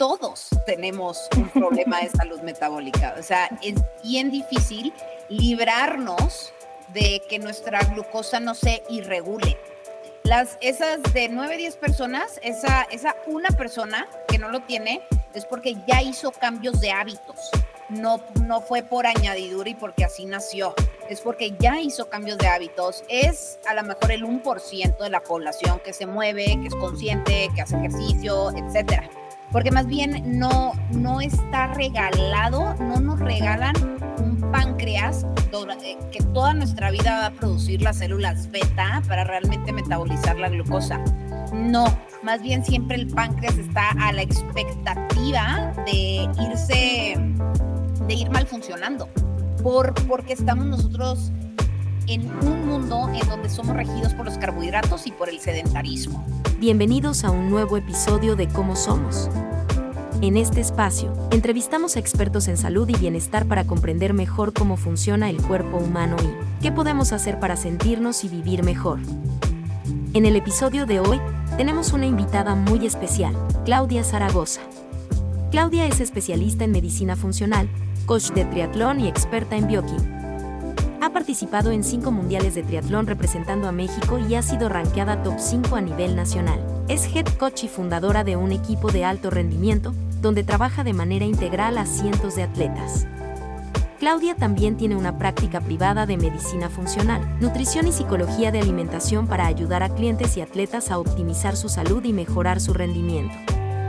todos tenemos un problema de salud metabólica. O sea, es bien difícil librarnos de que nuestra glucosa no se irregule. Las, esas de 9, 10 personas, esa, esa una persona que no lo tiene es porque ya hizo cambios de hábitos. No, no fue por añadidura y porque así nació. Es porque ya hizo cambios de hábitos. Es a lo mejor el 1% de la población que se mueve, que es consciente, que hace ejercicio, etcétera porque más bien no, no está regalado, no nos regalan un páncreas eh, que toda nuestra vida va a producir las células beta para realmente metabolizar la glucosa. No, más bien siempre el páncreas está a la expectativa de irse, de ir mal funcionando, por, porque estamos nosotros en un mundo en donde somos regidos por los carbohidratos y por el sedentarismo. Bienvenidos a un nuevo episodio de Cómo Somos. En este espacio, entrevistamos a expertos en salud y bienestar para comprender mejor cómo funciona el cuerpo humano y qué podemos hacer para sentirnos y vivir mejor. En el episodio de hoy, tenemos una invitada muy especial, Claudia Zaragoza. Claudia es especialista en medicina funcional, coach de triatlón y experta en bioquímica ha participado en cinco mundiales de triatlón representando a México y ha sido rankeada top 5 a nivel nacional. Es head coach y fundadora de un equipo de alto rendimiento, donde trabaja de manera integral a cientos de atletas. Claudia también tiene una práctica privada de medicina funcional, nutrición y psicología de alimentación para ayudar a clientes y atletas a optimizar su salud y mejorar su rendimiento.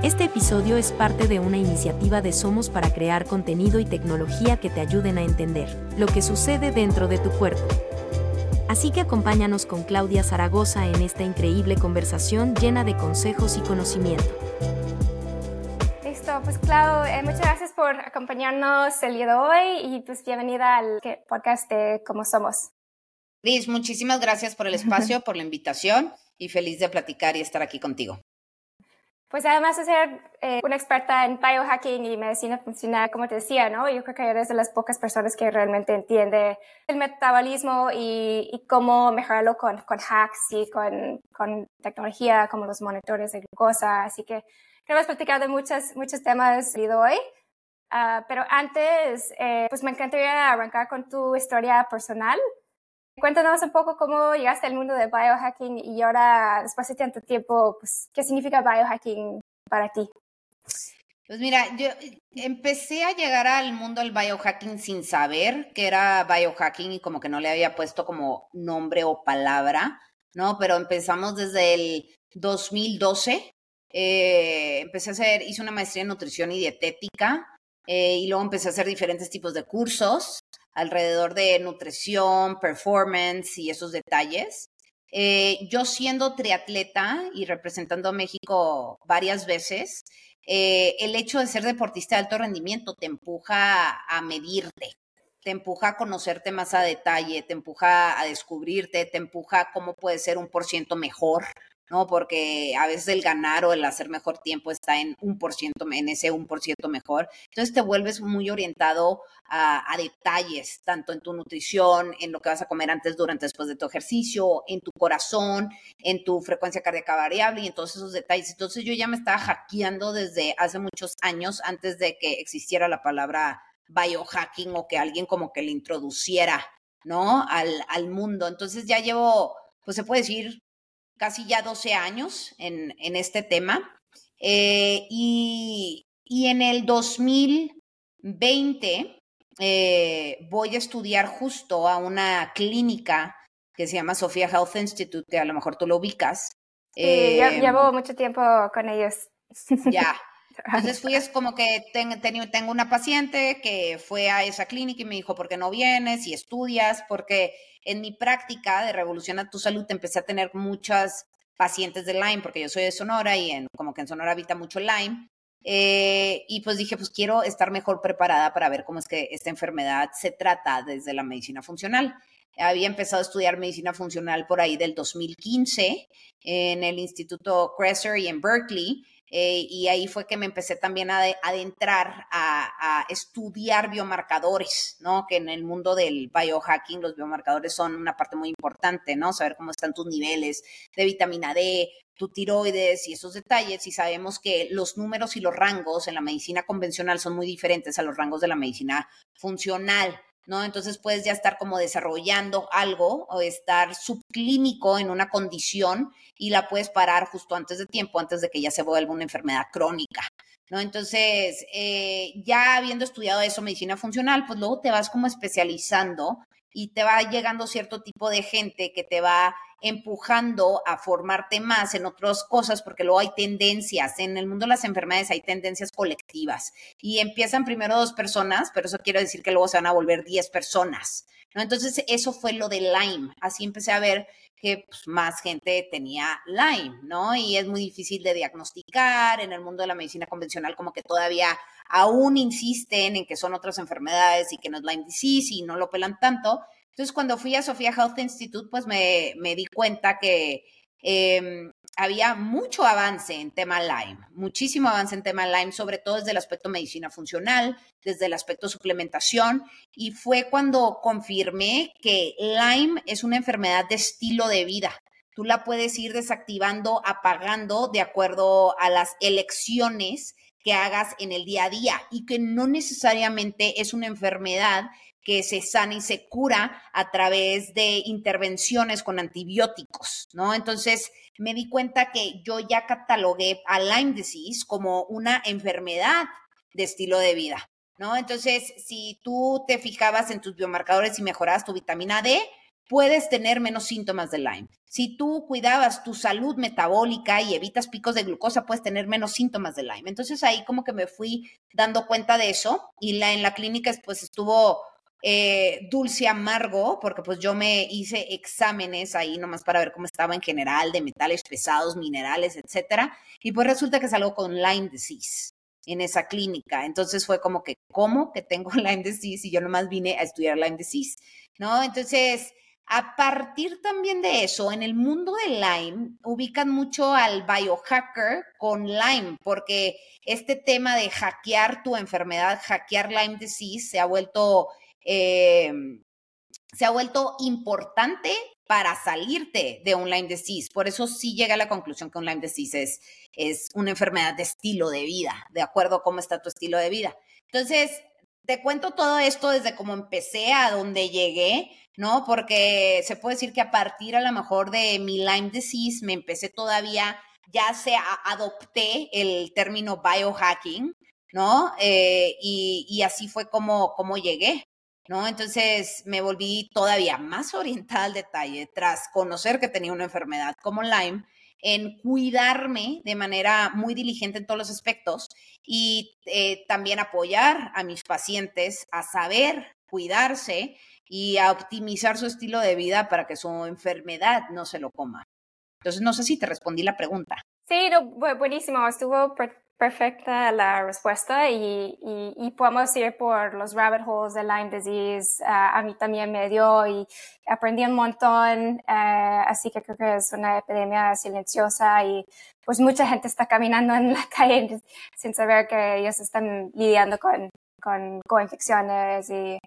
Este episodio es parte de una iniciativa de Somos para crear contenido y tecnología que te ayuden a entender lo que sucede dentro de tu cuerpo. Así que acompáñanos con Claudia Zaragoza en esta increíble conversación llena de consejos y conocimiento. Listo, pues Clau, eh, muchas gracias por acompañarnos el día de hoy y pues bienvenida al podcast de Cómo Somos. Liz, muchísimas gracias por el espacio, por la invitación y feliz de platicar y estar aquí contigo. Pues además de ser eh, una experta en biohacking y medicina funcional, como te decía, ¿no? Yo creo que eres de las pocas personas que realmente entiende el metabolismo y, y cómo mejorarlo con, con hacks y con, con, tecnología como los monitores de glucosa. Así que queremos platicar de muchos, muchos temas de hoy. Uh, pero antes, eh, pues me encantaría arrancar con tu historia personal. Cuéntanos un poco cómo llegaste al mundo de biohacking y ahora, después de tanto tiempo, pues, ¿qué significa biohacking para ti? Pues mira, yo empecé a llegar al mundo del biohacking sin saber que era biohacking y como que no le había puesto como nombre o palabra, ¿no? Pero empezamos desde el 2012. Eh, empecé a hacer, hice una maestría en nutrición y dietética eh, y luego empecé a hacer diferentes tipos de cursos alrededor de nutrición, performance y esos detalles. Eh, yo siendo triatleta y representando a México varias veces, eh, el hecho de ser deportista de alto rendimiento te empuja a medirte, te empuja a conocerte más a detalle, te empuja a descubrirte, te empuja a cómo puedes ser un por ciento mejor, ¿no? Porque a veces el ganar o el hacer mejor tiempo está en un por ciento, en ese un por ciento mejor. Entonces te vuelves muy orientado a, detalles, tanto en tu nutrición, en lo que vas a comer antes, durante, después de tu ejercicio, en tu corazón, en tu frecuencia cardíaca variable y en todos esos detalles. Entonces yo ya me estaba hackeando desde hace muchos años, antes de que existiera la palabra biohacking o que alguien como que le introduciera, ¿no? Al, al mundo. Entonces ya llevo, pues se puede decir, casi ya 12 años en, en este tema. Eh, y, y, en el 2020 eh, voy a estudiar justo a una clínica que se llama Sofía Health Institute, que a lo mejor tú lo ubicas. Sí, llevo em, mucho tiempo con ellos. Ya. Entonces fui, es como que tengo una paciente que fue a esa clínica y me dijo, ¿por qué no vienes y estudias? Porque en mi práctica de Revoluciona tu Salud empecé a tener muchas pacientes de Lyme, porque yo soy de Sonora y en, como que en Sonora habita mucho Lyme. Eh, y pues dije, pues quiero estar mejor preparada para ver cómo es que esta enfermedad se trata desde la medicina funcional. Había empezado a estudiar medicina funcional por ahí del 2015 en el Instituto Kresser y en Berkeley. Eh, y ahí fue que me empecé también a adentrar a, estudiar biomarcadores, ¿no? Que en el mundo del biohacking los biomarcadores son una parte muy importante, ¿no? Saber cómo están tus niveles de vitamina D, tu tiroides y esos detalles y sabemos que los números y los rangos en la medicina convencional son muy diferentes a los rangos de la medicina funcional. ¿No? Entonces puedes ya estar como desarrollando algo o estar subclínico en una condición y la puedes parar justo antes de tiempo, antes de que ya se vuelva una enfermedad crónica, ¿no? Entonces, eh, ya habiendo estudiado eso, medicina funcional, pues luego te vas como especializando y te va llegando cierto tipo de gente que te va empujando a formarte más en otras cosas, porque luego hay tendencias. En el mundo de las enfermedades hay tendencias colectivas y empiezan primero dos personas, pero eso quiere decir que luego se van a volver diez personas. ¿no? Entonces, eso fue lo de Lyme. Así empecé a ver que pues, más gente tenía Lyme, ¿no? Y es muy difícil de diagnosticar. En el mundo de la medicina convencional, como que todavía aún insisten en que son otras enfermedades y que no es Lyme disease y no lo pelan tanto. Entonces, cuando fui a Sofía Health Institute, pues me, di cuenta que em, había mucho avance en tema Lyme, muchísimo avance en tema Lyme, sobre todo desde el aspecto medicina funcional, desde el aspecto suplementación, y fue cuando confirmé que Lyme es una enfermedad de estilo de vida. Tú la puedes ir desactivando, apagando de acuerdo a las elecciones que hagas en el día a día y que no necesariamente es una enfermedad que se sana y se cura a través de intervenciones con antibióticos, ¿no? Entonces me di cuenta que yo ya catalogué a Lyme disease como una enfermedad de estilo de vida, ¿no? Entonces, si tú te fijabas en tus biomarcadores y mejorabas tu vitamina D, puedes tener menos síntomas de Lyme. Si tú cuidabas tu salud metabólica y evitas picos de glucosa, puedes tener menos síntomas de Lyme. Entonces ahí como que me fui dando cuenta de eso y la, en la clínica pues estuvo eh, dulce amargo, porque pues yo me hice exámenes ahí nomás para ver cómo estaba en general de metales pesados, minerales, etcétera, y pues resulta que salgo con Lyme disease en esa clínica. Entonces fue como que, ¿cómo que tengo Lyme disease? Y yo nomás vine a estudiar Lyme disease, ¿no? Entonces, a partir también de eso, en el mundo de Lyme, ubican mucho al biohacker con Lyme, porque este tema de hackear tu enfermedad, hackear Lyme disease, se ha vuelto Em, se ha vuelto importante para salirte de un Lyme disease. Por eso sí llega a la conclusión que un Lyme disease es, es una enfermedad de estilo de vida, de acuerdo a cómo está tu estilo de vida. Entonces, te cuento todo esto desde cómo empecé a donde llegué, ¿no? Porque se puede decir que a partir a lo mejor de mi Lyme disease me empecé todavía, ya se adopté el término biohacking, ¿no? Eh, y, y, así fue como, como llegué. ¿No? Entonces me volví todavía más orientada al detalle tras conocer que tenía una enfermedad como Lyme, en cuidarme de manera muy diligente en todos los aspectos y eh, también apoyar a mis pacientes a saber cuidarse y a optimizar su estilo de vida para que su enfermedad no se lo coma. Entonces, no sé si te respondí la pregunta. Sí, buenísimo. Estuvo perfecta la respuesta y, y, podemos ir por los rabbit holes de Lyme disease. Ah, a mí también me dio y aprendí un montón, eh, así que creo que es una epidemia silenciosa y pues mucha gente está caminando en la calle sin saber que ellos están lidiando con, con, con infecciones y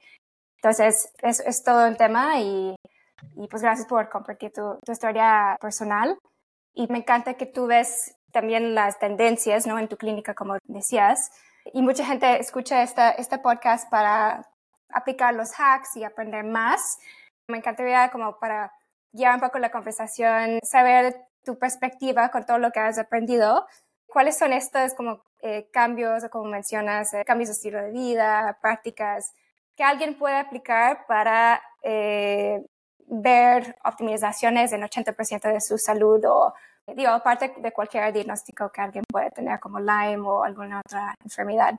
entonces es, es, todo un tema y, y pues gracias por compartir tu, tu historia personal y me encanta que tú ves también las tendencias, ¿no? En tu clínica, como decías. Y mucha gente escucha esta, este podcast para aplicar los hacks y aprender más. Me encantaría como para guiar un poco la conversación, saber tu perspectiva con todo lo que has aprendido. ¿Cuáles son estos como eh, cambios, como mencionas, eh, cambios de estilo de vida, prácticas que alguien puede aplicar para eh, ver optimizaciones en 80% de su salud o digo, aparte de cualquier diagnóstico que alguien puede tener como Lyme o alguna otra enfermedad.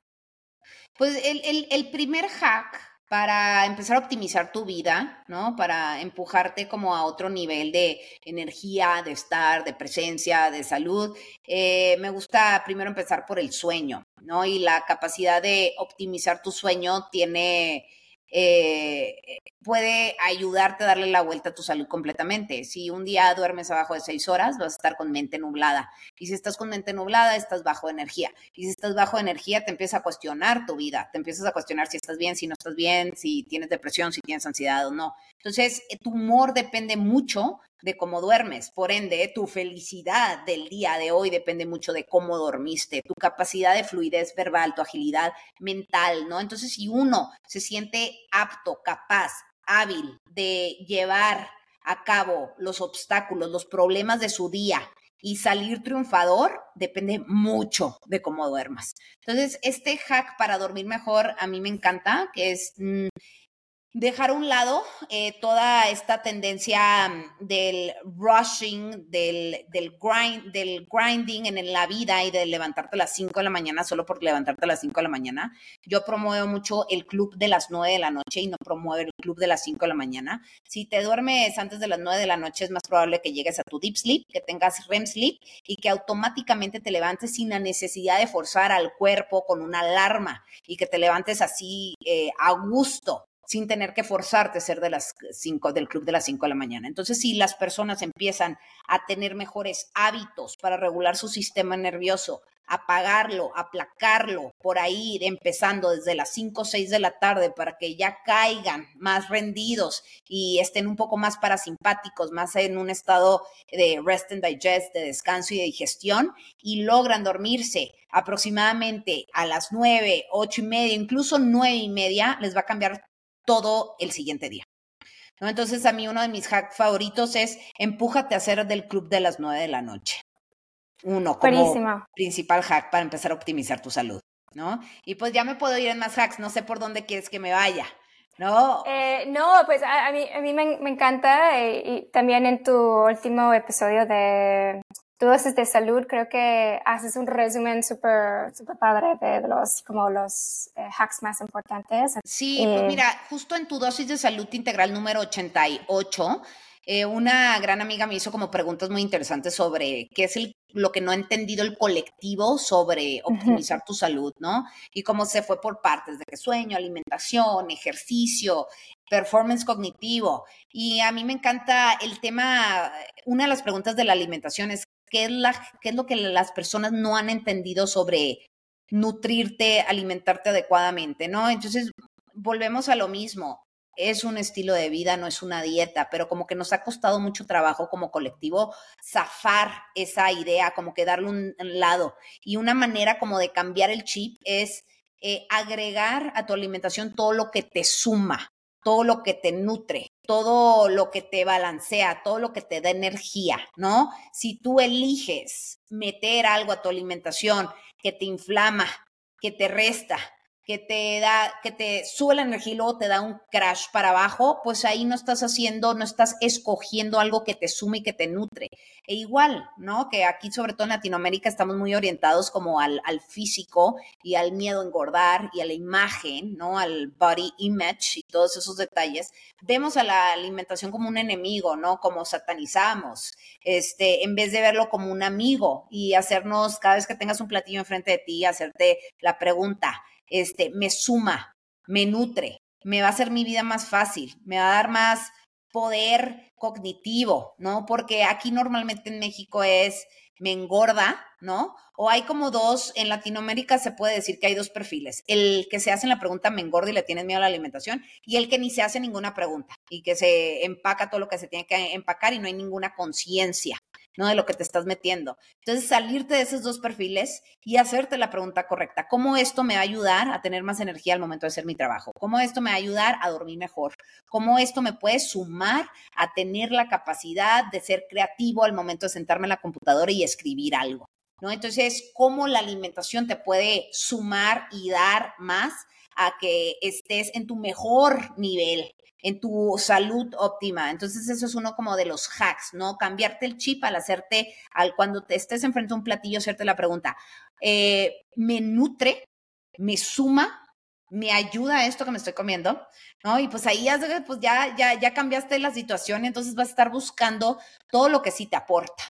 Pues el, el, primer hack para empezar a optimizar tu vida, ¿no? Para empujarte como a otro nivel de energía, de estar, de presencia, de salud. Eh, me gusta primero empezar por el sueño, ¿no? Y la capacidad de optimizar tu sueño tiene eh, puede ayudarte a darle la vuelta a tu salud completamente. Si un día duermes abajo de seis horas, vas a estar con mente nublada. Y si estás con mente nublada, estás bajo energía. Y si estás bajo energía, te empieza a cuestionar tu vida. Te empiezas a cuestionar si estás bien, si no estás bien, si tienes depresión, si tienes ansiedad o no. Entonces, eh, tu humor depende mucho de cómo duermes. Por ende, tu felicidad del día de hoy depende mucho de cómo dormiste, tu capacidad de fluidez verbal, tu agilidad mental, ¿no? Entonces, si uno se siente apto, capaz, hábil de llevar a cabo los obstáculos, los problemas de su día y salir triunfador, depende mucho de cómo duermas. Entonces, este hack para dormir mejor a mí me encanta, que es mm, dejar a un lado eh, toda esta tendencia mm, del rushing, del, grind, del grinding en la vida y de levantarte a las 5 de la mañana solo por levantarte a las 5 de la mañana. Yo promuevo mucho el club de las 9 de la noche y no promuevo el club de las 5 de la mañana. Si te duermes antes de las 9 de la noche es más probable que llegues a tu deep sleep, que tengas REM sleep y que automáticamente te levantes sin la necesidad de forzar al cuerpo con una alarma y que te levantes así eh, a gusto sin tener que forzarte a ser de las cinco, del club de las 5 de la mañana. Entonces, si las personas empiezan a tener mejores hábitos para regular su sistema nervioso, apagarlo, aplacarlo, por ahí, empezando desde las 5 o 6 de la tarde para que ya caigan más rendidos y estén un poco más parasimpáticos, más en un estado de rest and digest, de descanso y de digestión, y logran dormirse aproximadamente a las 9, 8 y media, incluso 9 y media, les va a cambiar todo el siguiente día. ¿no? Entonces, a mí uno de mis hacks favoritos es empújate a hacer del club de las nueve de la noche. Uno, como principal hack para empezar a optimizar tu salud, ¿no? Y pues ya me puedo ir en más hacks, no sé por dónde quieres que me vaya. No. Eh, no, pues a, mí, a mí me, encanta eh, y también en tu último episodio de haces de salud, creo que haces un resumen súper super padre de, los, como los eh, hacks más importantes. Sí, pues eh, mira, justo en tu dosis de salud integral número 88, eh, una gran amiga me hizo como preguntas muy interesantes sobre qué es lo que no ha entendido el colectivo sobre optimizar tu salud, ¿no? Y cómo se fue por partes de que sueño, alimentación, ejercicio, performance cognitivo. Y a mí me encanta el tema, una de las preguntas de la alimentación es qué es, la, qué es lo que las personas no han entendido sobre nutrirte, alimentarte adecuadamente, ¿no? Entonces, volvemos a lo mismo. Es un estilo de vida, no es una dieta, pero como que nos ha costado mucho trabajo como colectivo zafar esa idea, como que darle un, lado. Y una manera como de cambiar el chip es eh, agregar a tu alimentación todo lo que te suma, todo lo que te nutre, todo lo que te balancea, todo lo que te da energía, ¿no? Si tú eliges meter algo a tu alimentación que te inflama, que te resta, que te da, que te sube la energía y luego te da un crash para abajo, pues ahí no estás haciendo, no estás escogiendo algo que te sume y que te nutre. E igual, ¿no? Que aquí, sobre todo en Latinoamérica, estamos muy orientados como al, al físico y al miedo a engordar y a la imagen, ¿no? Al body image y todos esos detalles. Vemos a la alimentación como un enemigo, ¿no? Como satanizamos, este, en vez de verlo como un amigo y hacernos, cada vez que tengas un platillo enfrente de ti, hacerte la pregunta, este, me suma, me nutre, me va a hacer mi vida más fácil, me va a dar más poder cognitivo, ¿no? Porque aquí normalmente en México es, me engorda, ¿no? O hay como dos, en Latinoamérica se puede decir que hay dos perfiles, el que se hace la pregunta me engorda y le tienes miedo a la alimentación y el que ni se hace ninguna pregunta y que se empaca todo lo que se tiene que empacar y no hay ninguna conciencia, ¿no? De lo que te estás metiendo. Entonces, salirte de esos dos perfiles y hacerte la pregunta correcta. ¿Cómo esto me va a ayudar a tener más energía al momento de hacer mi trabajo? ¿Cómo esto me va a ayudar a dormir mejor? ¿Cómo esto me puede sumar a tener la capacidad de ser creativo al momento de sentarme en la computadora y escribir algo? ¿No? Entonces, ¿cómo la alimentación te puede sumar y dar más a que estés en tu mejor nivel en tu salud óptima. Entonces, eso es uno como de los hacks, ¿no? Cambiarte el chip al hacerte, al cuando te estés enfrente a un platillo, hacerte la pregunta, eh, ¿me nutre? ¿Me suma? ¿Me ayuda a esto que me estoy comiendo? ¿No? Y pues ahí pues ya, ya, ya cambiaste la situación entonces vas a estar buscando todo lo que sí te aporta.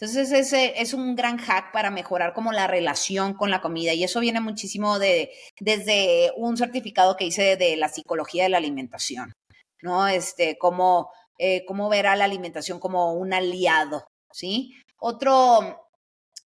Entonces, ese es un gran hack para mejorar como la relación con la comida. Y eso viene muchísimo de, desde un certificado que hice de la psicología de la alimentación. ¿No? Este, cómo, eh, cómo ver a la alimentación como un aliado, ¿sí? Otro,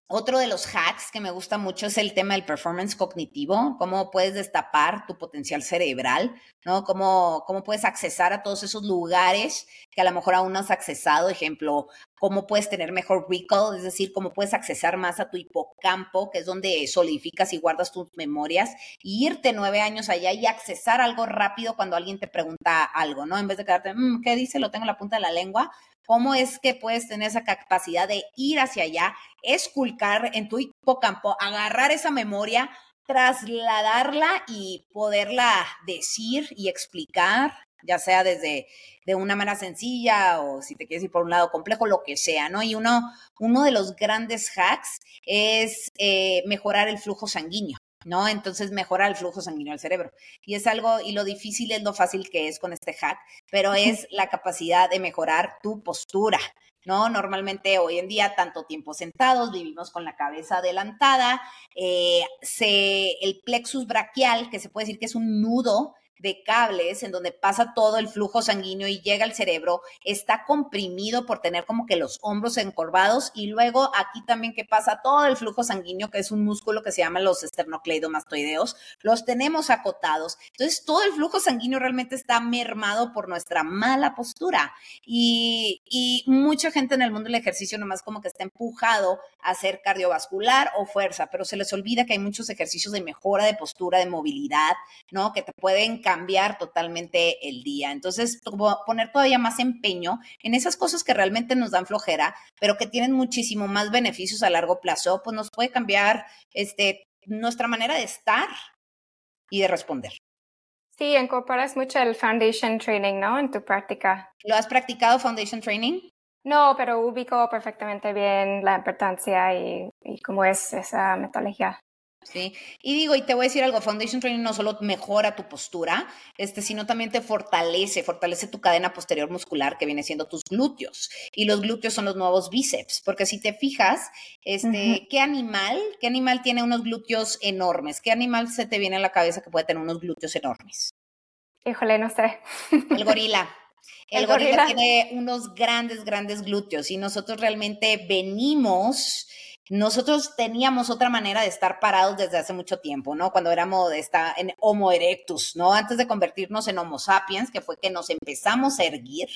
otro de los hacks que me gusta mucho es el tema del performance cognitivo, cómo puedes destapar tu potencial cerebral, ¿no? Cómo, cómo puedes accesar a todos esos lugares que a lo mejor aún no has accesado, ejemplo, cómo puedes tener mejor recall, es decir, cómo puedes accesar más a tu hipocampo, que es donde solidificas y guardas tus memorias, irte nueve años allá y accesar algo rápido cuando alguien te pregunta algo, ¿no? En vez de quedarte, mm, ¿qué dice? Lo tengo en la punta de la lengua, ¿Cómo es que puedes tener esa capacidad de ir hacia allá, esculcar en tu hipocampo, agarrar esa memoria, trasladarla y poderla decir y explicar, ya sea desde de una manera sencilla o si te quieres ir por un lado complejo, lo que sea, ¿no? Y uno, uno de los grandes hacks es eh, mejorar el flujo sanguíneo. ¿no? Entonces mejora el flujo sanguíneo al cerebro. Y es algo, y lo difícil es lo fácil que es con este hack, pero es la capacidad de mejorar tu postura. ¿no? Normalmente hoy en día, tanto tiempo sentados, vivimos con la cabeza adelantada, eh, se, el plexus braquial, que se puede decir que es un nudo de cables en donde pasa todo el flujo sanguíneo y llega al cerebro, está comprimido por tener como que los hombros encorvados y luego aquí también que pasa todo el flujo sanguíneo, que es un músculo que se llama los esternocleidomastoideos, los tenemos acotados. Entonces todo el flujo sanguíneo realmente está mermado por nuestra mala postura y, y mucha gente en el mundo del ejercicio nomás como que está empujado a hacer cardiovascular o fuerza, pero se les olvida que hay muchos ejercicios de mejora de postura, de movilidad, ¿no? Que te pueden cambiar totalmente el día. Entonces, poner todavía más empeño en esas cosas que realmente nos dan flojera, pero que tienen muchísimo más beneficios a largo plazo, pues nos puede cambiar este, nuestra manera de estar y de responder. Sí, incorporas mucho el foundation training, ¿no? En tu práctica. ¿Lo has practicado foundation training? No, pero ubico perfectamente bien la importancia y, y cómo es esa metodología. ¿Sí? Y digo, y te voy a decir algo, Foundation Training no solo mejora tu postura, este, sino también te fortalece, fortalece tu cadena posterior muscular que viene siendo tus glúteos. Y los glúteos son los nuevos bíceps, porque si te fijas, este, ¿qué animal, qué animal tiene unos glúteos enormes? ¿Qué animal se te viene a la cabeza que puede tener unos glúteos enormes? Híjole, no sé. El gorila. El, gorila tiene unos grandes, grandes glúteos y nosotros realmente venimos nosotros teníamos otra manera de estar parados desde hace mucho tiempo, ¿no? Cuando éramos esta, en Homo erectus, ¿no? Antes de convertirnos en Homo sapiens, que fue que nos empezamos a erguir,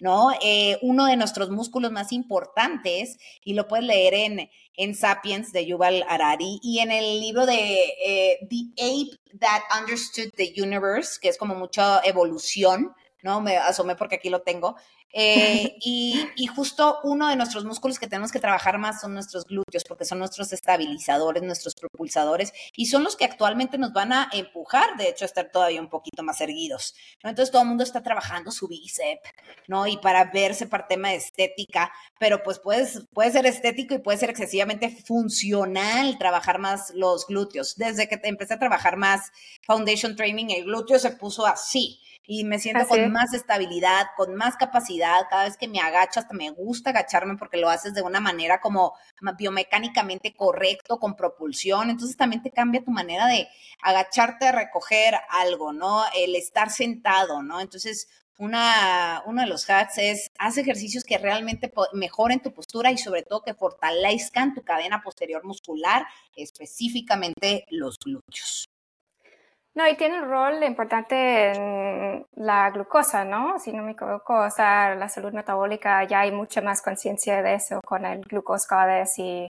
¿no? Eh, uno de nuestros músculos más importantes, y lo puedes leer en, en Sapiens de Yuval Harari y en el libro de eh, The Ape That Understood the Universe, que es como mucha evolución, ¿no? Me asomé porque aquí lo tengo. Eh, y, justo uno de nuestros músculos que tenemos que trabajar más son nuestros glúteos, porque son nuestros estabilizadores, nuestros propulsadores, y son los que actualmente nos van a empujar, de hecho, a estar todavía un poquito más erguidos. ¿no? Entonces todo el mundo está trabajando su bíceps, ¿no? Y para verse para tema estética, pero pues puedes, puede ser estético y puede ser excesivamente funcional trabajar más los glúteos. Desde que empecé a trabajar más Foundation Training, el glúteo se puso así y me siento con más estabilidad, con más capacidad. Cada vez que me agacho, hasta me gusta agacharme porque lo haces de una manera como biomecánicamente correcto, con propulsión. Entonces también te cambia tu manera de agacharte a recoger algo, ¿no? El estar sentado, ¿no? Entonces, una, uno de los hacks es haz ejercicios que realmente mejoren tu postura y sobre todo que fortalezcan tu cadena posterior muscular, específicamente los glúteos. No, y tiene un rol importante en la glucosa, ¿no? Si no me equivoco, o sea, la salud metabólica ya hay mucha más conciencia de eso con el glucoscodes y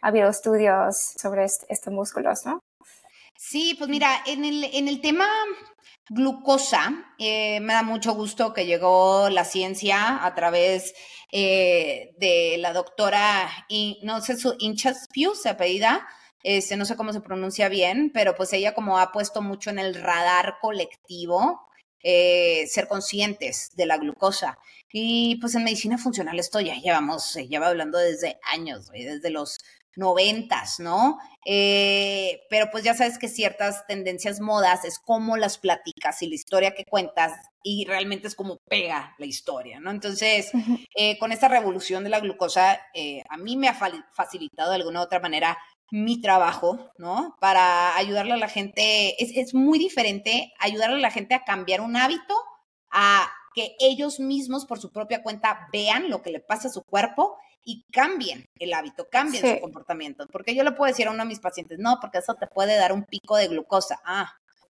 ha habido estudios sobre estos músculos, ¿no? Sí, pues mira, en el, en el tema glucosa, eh, me da mucho gusto que llegó la ciencia a través eh, de la doctora, no sé, su Inchaspiu se apellida, este, no sé cómo se pronuncia bien, pero pues ella como ha puesto mucho en el radar colectivo eh, ser conscientes de la glucosa. Y pues en medicina funcional esto ya llevamos, se lleva hablando desde años, desde los noventas, ¿no? Eh, pero pues ya sabes que ciertas tendencias modas es como las platicas y la historia que cuentas y realmente es como pega la historia, ¿no? Entonces, eh, con esta revolución de la glucosa, a mí me ha facilitado de alguna u otra manera mi trabajo, ¿no? Para ayudarle a la gente, es, es, muy diferente ayudarle a la gente a cambiar un hábito, a que ellos mismos por su propia cuenta vean lo que le pasa a su cuerpo y cambien el hábito, cambien su comportamiento. Porque yo le puedo decir a uno de mis pacientes, no, porque eso te puede dar un pico de glucosa. Ah,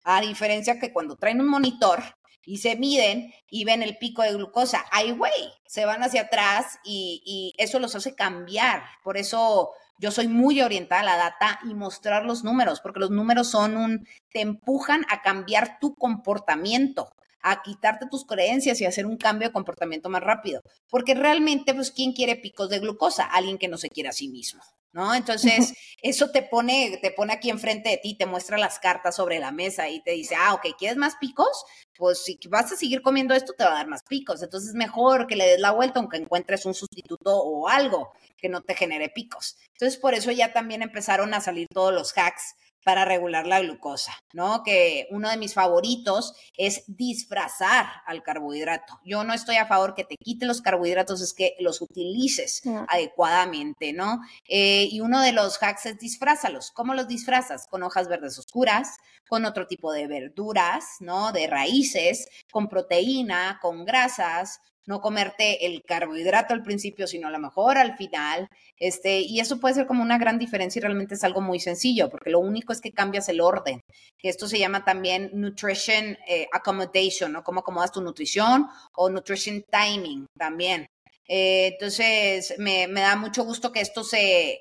a diferencia que cuando traen un monitor y se miden y ven el pico de glucosa, ay, güey, se van hacia atrás y, y eso los hace cambiar. Por eso yo soy muy orientada a la data y mostrar los números, porque los números son un, te empujan a cambiar tu comportamiento a quitarte tus creencias y hacer un cambio de comportamiento más rápido. Porque realmente, pues, ¿quién quiere picos de glucosa? Alguien que no se quiere a sí mismo, ¿no? Entonces, eso te pone, te pone aquí enfrente de ti, te muestra las cartas sobre la mesa y te dice, ah, ok, ¿quieres más picos? Pues si vas a seguir comiendo esto, te va a dar más picos. Entonces, es mejor que le des la vuelta aunque encuentres un sustituto o algo que no te genere picos. Entonces, por eso ya también empezaron a salir todos los hacks para regular la glucosa, ¿no? Que uno de mis favoritos es disfrazar al carbohidrato. Yo no estoy a favor que te quite los carbohidratos, es que los utilices adecuadamente, ¿no? Eh, y uno de los hacks es disfrázalos. ¿Cómo los disfrazas? Con hojas verdes oscuras, con otro tipo de verduras, ¿no? De raíces, con proteína, con grasas, no comerte el carbohidrato al principio, sino a lo mejor al final. Este, y eso puede ser como una gran diferencia y realmente es algo muy sencillo, porque lo único es que cambias el orden, esto se llama también nutrition eh, accommodation, ¿no? Cómo acomodas tu nutrición o nutrition timing también. Eh, entonces, me, da mucho gusto que esto se,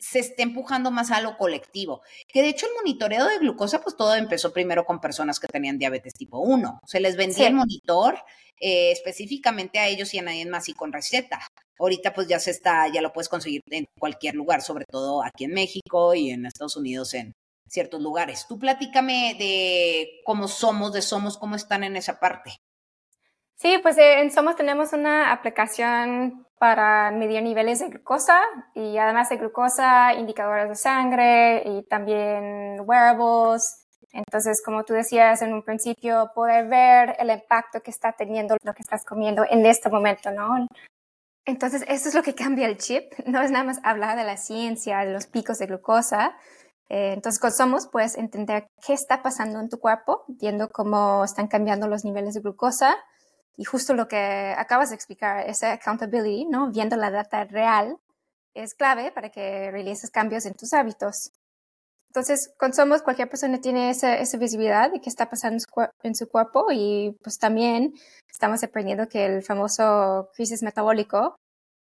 se esté empujando más a lo colectivo. Que de hecho el monitoreo de glucosa, pues todo empezó primero con personas que tenían diabetes tipo 1. Se les vendía el monitor eh, específicamente a ellos y a nadie más y con receta. Ahorita pues ya se está, ya lo puedes conseguir en cualquier lugar, sobre todo aquí en México y en Estados Unidos en ciertos lugares. Tú platícame de cómo somos, de Somos, cómo están en esa parte. Sí, pues eh, en Somos tenemos una aplicación para medir niveles de glucosa y además de glucosa, indicadores de sangre y también wearables, entonces, como tú decías en un principio, poder ver el impacto que está teniendo lo que estás comiendo en este momento, ¿no? Entonces, eso es lo que cambia el chip. No es nada más hablar de la ciencia, de los picos de glucosa. Eh, entonces, con Somos puedes entender qué está pasando en tu cuerpo, viendo cómo están cambiando los niveles de glucosa. Y justo lo que acabas de explicar, esa accountability, ¿no? Viendo la data real, es clave para que realices cambios en tus hábitos. Entonces, con Somos, cualquier persona tiene esa, visibilidad de qué está pasando en su, cuerpo y pues también estamos aprendiendo que el famoso crisis metabólico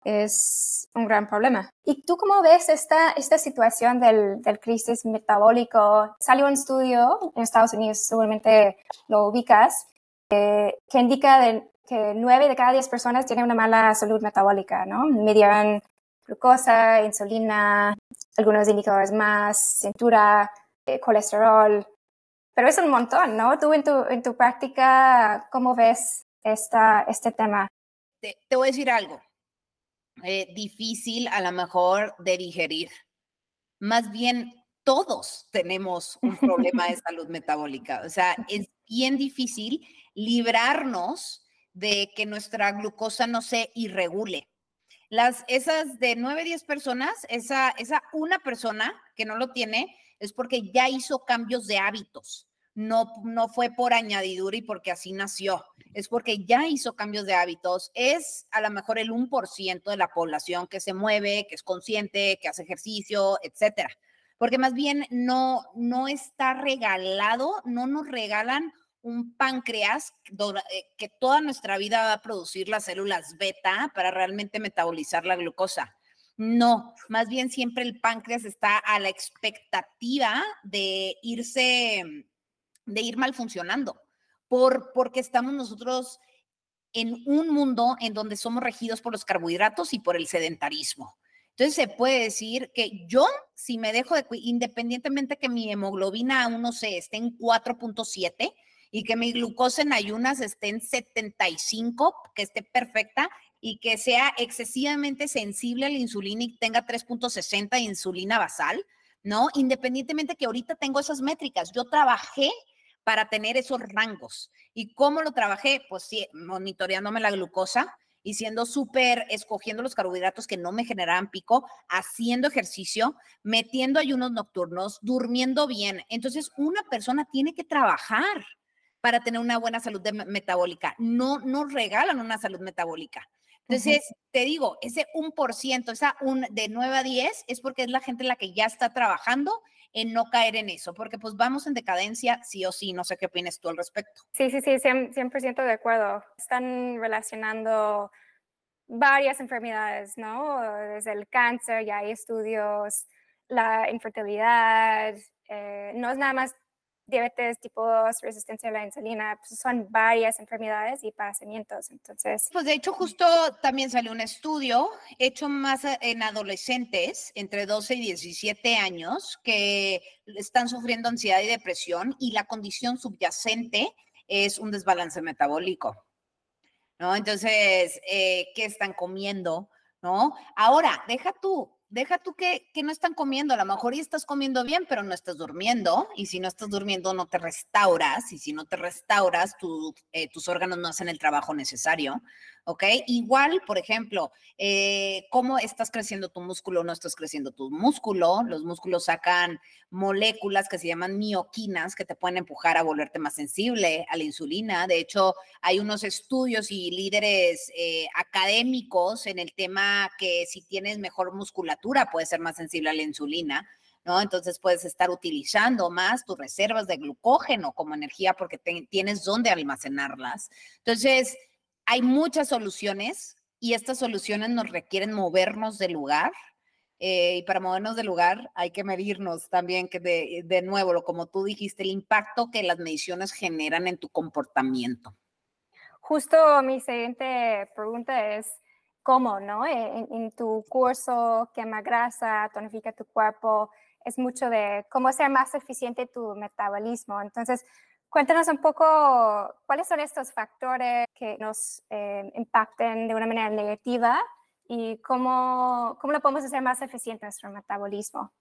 es un gran problema. ¿Y tú cómo ves esta, situación del, del crisis metabólico? Salió un estudio en Estados Unidos, seguramente lo ubicas, que indica que nueve de cada diez personas tienen una mala salud metabólica, ¿no? Medían glucosa, insulina, algunos indicadores más, cintura, eh, colesterol, pero es un montón, ¿no? Tú en tu, en tu práctica, ¿cómo ves esta, este tema? Te, voy a decir algo, eh, difícil a lo mejor de digerir. Más bien, todos tenemos un problema de salud metabólica. O sea, es bien difícil librarnos de que nuestra glucosa no se irregule. Las, esas de 9, 10 personas, esa, esa una persona que no lo tiene es porque ya hizo cambios de hábitos. No, no fue por añadidura y porque así nació, es porque ya hizo cambios de hábitos. Es a lo mejor el 1% de la población que se mueve, que es consciente, que hace ejercicio, etcétera. Porque más bien no, no está regalado, no nos regalan un páncreas eh, que toda nuestra vida va a producir las células beta para realmente metabolizar la glucosa. No, más bien siempre el páncreas está a la expectativa de irse, de ir mal funcionando, por, porque estamos nosotros en un mundo en donde somos regidos por los carbohidratos y por el sedentarismo. Entonces se puede decir que yo, si me dejo de, independientemente que mi hemoglobina aún no sé, esté en 4.7, y que mi glucosa en ayunas esté en 75, que esté perfecta y que sea excesivamente sensible a la insulina y tenga 3.60 de insulina basal, ¿no? Independientemente que ahorita tengo esas métricas, yo trabajé para tener esos rangos. ¿Y cómo lo trabajé? Pues sí, monitoreándome la glucosa y siendo súper, escogiendo los carbohidratos que no me generaban pico, haciendo ejercicio, metiendo ayunos nocturnos, durmiendo bien. Entonces, una persona tiene que trabajar para tener una buena salud metabólica. No nos regalan una salud metabólica. Entonces, te digo, ese 1%, esa un, de 9 a 10 es porque es la gente la que ya está trabajando en no caer en eso, porque pues vamos en decadencia sí o sí, no sé qué opinas tú al respecto. Sí, sí, sí, 100%, de acuerdo. Están relacionando varias enfermedades, ¿no? Desde el cáncer, ya hay estudios, la infertilidad, eh, no es nada más diabetes tipo 2, resistencia a la insulina, pues son varias enfermedades y padecimientos. Entonces, pues de hecho justo también salió un estudio hecho más en adolescentes entre 12 y 17 años que están sufriendo ansiedad y depresión y la condición subyacente es un desbalance metabólico. ¿No? Entonces, eh, ¿qué están comiendo? ¿No? Ahora, deja tú, deja tú que, que, no están comiendo, a lo mejor y estás comiendo bien, pero no estás durmiendo, y si no estás durmiendo no te restauras, y si no te restauras, eh, tus órganos no hacen el trabajo necesario, ¿ok? Igual, por ejemplo, eh, cómo estás creciendo tu músculo no estás creciendo tu músculo. Los músculos sacan moléculas que se llaman mioquinas que te pueden empujar a volverte más sensible a la insulina. De hecho, hay unos estudios y líderes eh, académicos en el tema que si tienes mejor musculatura puedes ser más sensible a la insulina. ¿No? Entonces puedes estar utilizando más tus reservas de glucógeno como energía porque tienes dónde almacenarlas. Entonces, hay muchas soluciones y estas soluciones nos requieren movernos del lugar. Eh, y para movernos del lugar hay que medirnos también, que de, de nuevo, como tú dijiste, el impacto que las mediciones generan en tu comportamiento. Justo mi siguiente pregunta es, ¿cómo, no? En, en, tu curso, quema grasa, tonifica tu cuerpo, es mucho de cómo ser más eficiente tu metabolismo. Entonces, Cuéntanos un poco cuáles son estos factores que nos eh, impacten de una manera negativa y cómo, cómo lo podemos hacer más eficiente nuestro metabolismo.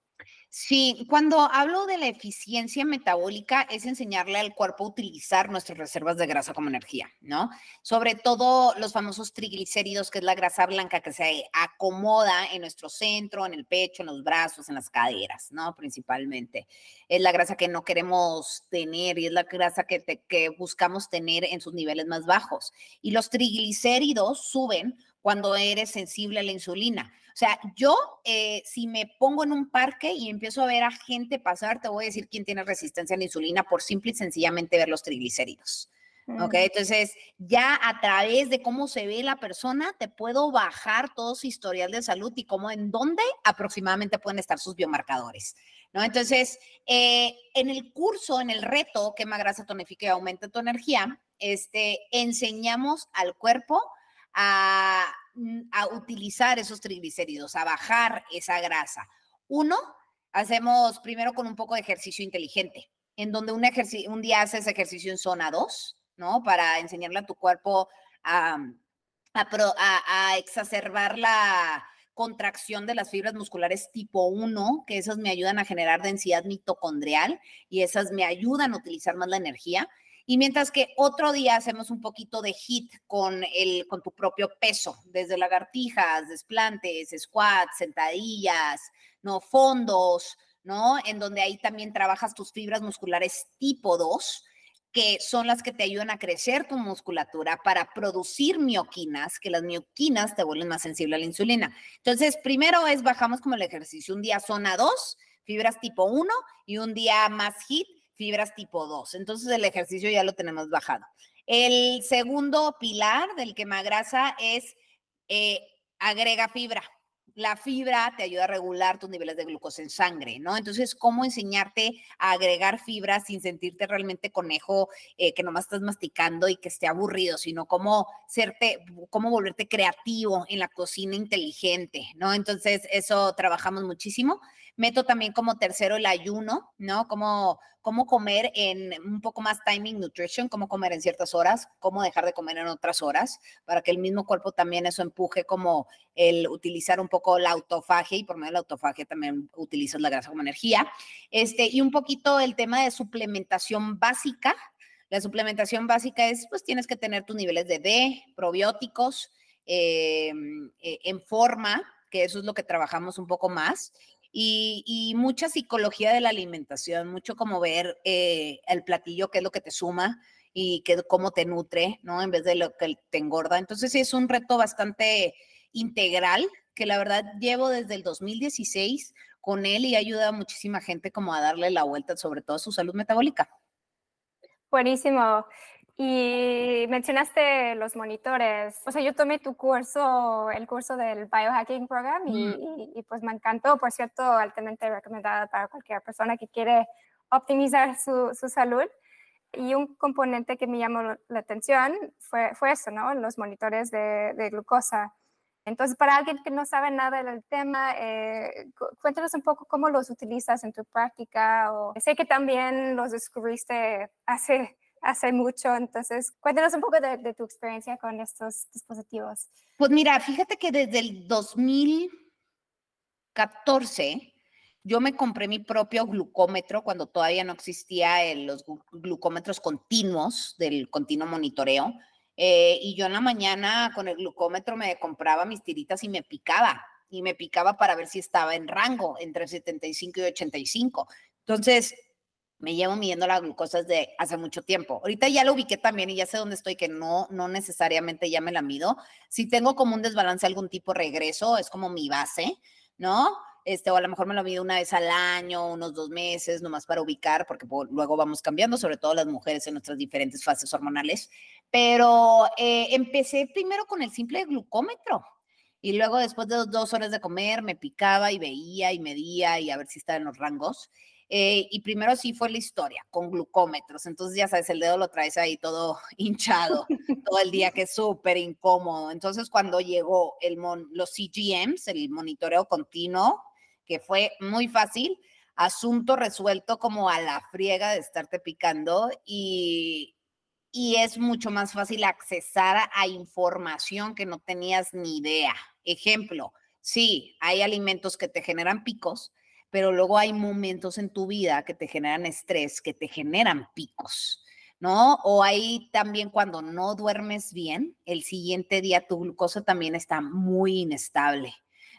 Sí, cuando hablo de la eficiencia metabólica es enseñarle al cuerpo a utilizar nuestras reservas de grasa como energía, ¿no? Sobre todo los famosos triglicéridos, que es la grasa blanca que se acomoda en nuestro centro, en el pecho, en los brazos, en las caderas, ¿no? Principalmente. Es la grasa que no queremos tener y es la grasa que, que buscamos tener en sus niveles más bajos. Y los triglicéridos suben cuando eres sensible a la insulina. O sea, yo eh, si me pongo en un parque y empiezo a ver a gente pasar, te voy a decir quién tiene resistencia a la insulina por simple y sencillamente ver los triglicéridos. ¿Ok? Mm. Entonces, ya a través de cómo se ve la persona, te puedo bajar todo su historial de salud y cómo, en dónde aproximadamente pueden estar sus biomarcadores. ¿No? Entonces, eh, en el curso, en el reto, quema grasa, tonifica y aumenta tu energía, este, enseñamos al cuerpo Mm, a, utilizar esos triglicéridos, a bajar esa grasa. Uno, hacemos primero con un poco de ejercicio inteligente, en donde un, un día haces ejercicio en zona 2, ¿no? Para enseñarle a tu cuerpo a, a, exacerbar la contracción de las fibras musculares tipo 1, que esas me ayudan a generar densidad mitocondrial y esas me ayudan a utilizar más la energía. Y mientras que otro día hacemos un poquito de hit con, el, con tu propio peso, desde lagartijas, desplantes, squats, sentadillas, ¿no? Fondos, ¿no? En donde ahí también trabajas tus fibras musculares tipo 2, que son las que te ayudan a crecer tu musculatura para producir mioquinas, que las mioquinas te vuelven más sensible a la insulina. Entonces, primero es bajamos como el ejercicio, un día zona 2, fibras tipo 1 y un día más hit, fibras tipo 2. Entonces el ejercicio ya lo tenemos bajado. El segundo pilar del quemagrasa es eh, agrega fibra. La fibra te ayuda a regular tus niveles de glucosa en sangre, ¿no? Entonces, ¿cómo enseñarte a agregar fibra sin sentirte realmente conejo eh, que nomás estás masticando y que esté aburrido, sino cómo, serte, cómo volverte creativo en la cocina inteligente, ¿no? Entonces, eso trabajamos muchísimo. Meto también como tercero el ayuno, ¿no? Cómo, cómo comer en un poco más timing nutrition, cómo comer en ciertas horas, cómo dejar de comer en otras horas, para que el mismo cuerpo también eso empuje como el utilizar un poco la autofagia y por medio de la autofagia también utilizas la grasa como energía. Este, y un poquito el tema de suplementación básica. La suplementación básica es, pues tienes que tener tus niveles de D, probióticos, eh, en forma, que eso es lo que trabajamos un poco más y, mucha psicología de la alimentación, mucho como ver eh, el platillo, qué es lo que te suma y que cómo te nutre, ¿no? En vez de lo que te engorda. Entonces es un reto bastante integral que la verdad llevo desde el 2016 con él y ayuda a muchísima gente como a darle la vuelta, sobre todo a su salud metabólica. Buenísimo. Y mencionaste los monitores. O sea, yo tomé tu curso, el curso del Biohacking Program y, y, pues me encantó. Por cierto, altamente recomendada para cualquier persona que quiere optimizar su, su salud. Y un componente que me llamó la atención fue, fue eso, ¿no? Los monitores de, de glucosa. Entonces, para alguien que no sabe nada del tema, eh, cuéntanos un poco cómo los utilizas en tu práctica. O, sé que también los descubriste hace, hace mucho, entonces cuéntanos un poco de, de tu experiencia con estos dispositivos. Pues mira, fíjate que desde el 2014 yo me compré mi propio glucómetro cuando todavía no existía los glucómetros continuos del continuo monitoreo. Eh, y yo en la mañana con el glucómetro me compraba mis tiritas y me picaba. Y me picaba para ver si estaba en rango entre 75 y 85. Entonces, me llevo midiendo la glucosa desde hace mucho tiempo. Ahorita ya lo ubiqué también y ya sé dónde estoy, que no, no necesariamente ya me la mido. Si tengo como un desbalance, algún tipo regreso, es como mi base, ¿no? este, o a lo mejor me lo mido una vez al año, unos dos meses, nomás para ubicar, porque luego vamos cambiando, sobre todo las mujeres en nuestras diferentes fases hormonales. Pero eh, empecé primero con el simple glucómetro. Y luego, después de dos horas de comer, me picaba y veía y medía y a ver si estaba en los rangos. Eh, y primero sí fue la historia, con glucómetros. Entonces, ya sabes, el dedo lo traes ahí todo hinchado todo el día, que es súper incómodo. Entonces, cuando llegó el los CGMs, el monitoreo continuo, que fue muy fácil, asunto resuelto como a la friega de estarte picando y, y es mucho más fácil accesar a, información que no tenías ni idea. Ejemplo, sí, hay alimentos que te generan picos, pero luego hay momentos en tu vida que te generan estrés, que te generan picos. ¿no? O hay también cuando no duermes bien, el siguiente día tu glucosa también está muy inestable.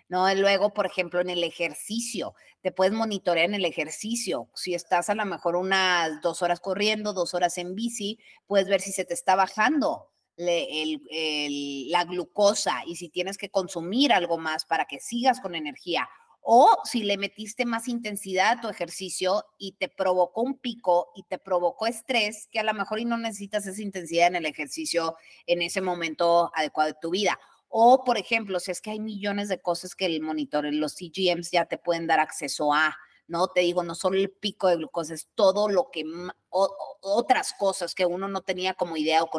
¿no? Luego, por ejemplo, en el ejercicio, te puedes monitorear en el ejercicio. Si estás a lo mejor unas dos horas corriendo, dos horas en bici, puedes ver si se te está bajando la glucosa y si tienes que consumir algo más para que sigas con energía. O si le metiste más intensidad a tu ejercicio y te provocó un pico y te provocó estrés, que a lo mejor no necesitas esa intensidad en el ejercicio en ese momento adecuado de tu vida. O, por ejemplo, si es que hay millones de cosas que el monitor, los CGMs ya te pueden dar acceso a, ¿no? Te digo, no solo el pico de glucosa, es todo lo que, otras cosas que uno no tenía como idea o,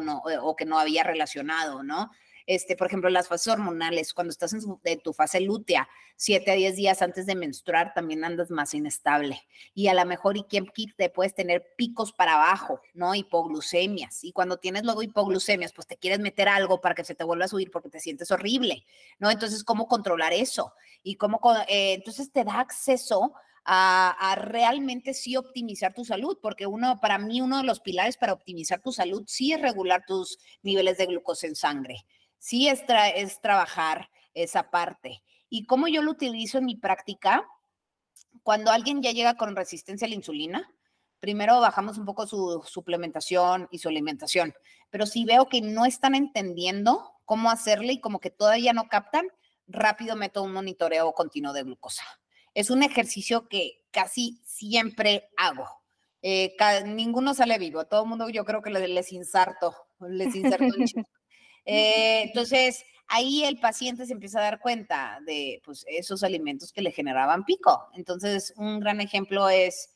o que no había relacionado, ¿no? Este, por ejemplo, las fases hormonales, cuando estás en, tu fase lútea, 7 a 10 días antes de menstruar, también andas más inestable. Y a lo mejor, y quien te puedes tener picos para abajo, ¿no? Hipoglucemias. Y cuando tienes luego hipoglucemias, pues te quieres meter algo para que se te vuelva a subir porque te sientes horrible, ¿no? Entonces, ¿cómo controlar eso? Y cómo, eh, entonces te da acceso a, a, realmente sí optimizar tu salud, porque uno, para mí, uno de los pilares para optimizar tu salud sí es regular tus niveles de glucosa en sangre sí es, es trabajar esa parte. ¿Y cómo yo lo utilizo en mi práctica? Cuando alguien ya llega con resistencia a la insulina, primero bajamos un poco su suplementación y su alimentación, pero si veo que no están entendiendo cómo hacerle y como que todavía no captan, rápido meto un monitoreo continuo de glucosa. Es un ejercicio que casi siempre hago. Eh, ninguno sale vivo, todo el mundo yo creo que les, inserto, les inserto un eh, entonces, ahí el paciente se empieza a dar cuenta de pues, esos alimentos que le generaban pico. Entonces, un gran ejemplo es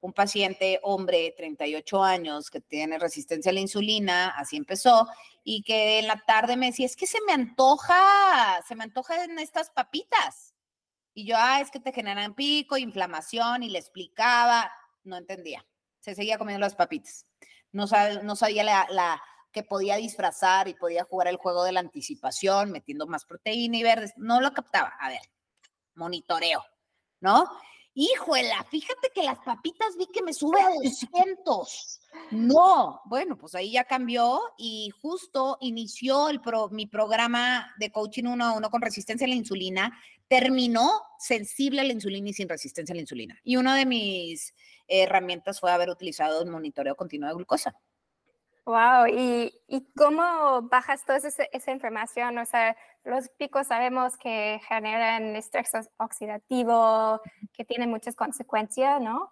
un paciente hombre, 38 años, que tiene resistencia a la insulina, así empezó, y que en la tarde me decía, es que se me antoja, se me antojan estas papitas. Y yo, ah, es que te generan pico, inflamación, y le explicaba, no entendía. Se seguía comiendo las papitas. No, no sabía la, que podía disfrazar y podía jugar el juego de la anticipación, metiendo más proteína y verdes. No lo captaba. A ver, monitoreo, ¿no? Híjola, fíjate que las papitas vi que me sube a 200. No, bueno, pues ahí ya cambió y justo inició el mi programa de coaching uno a uno con resistencia a la insulina. Terminó sensible a la insulina y sin resistencia a la insulina. Y una de mis herramientas fue haber utilizado el monitoreo continuo de glucosa. Wow, ¿Y, ¿y cómo bajas toda esa, información? O sea, los picos sabemos que generan estrés oxidativo, que tienen muchas consecuencias, ¿no?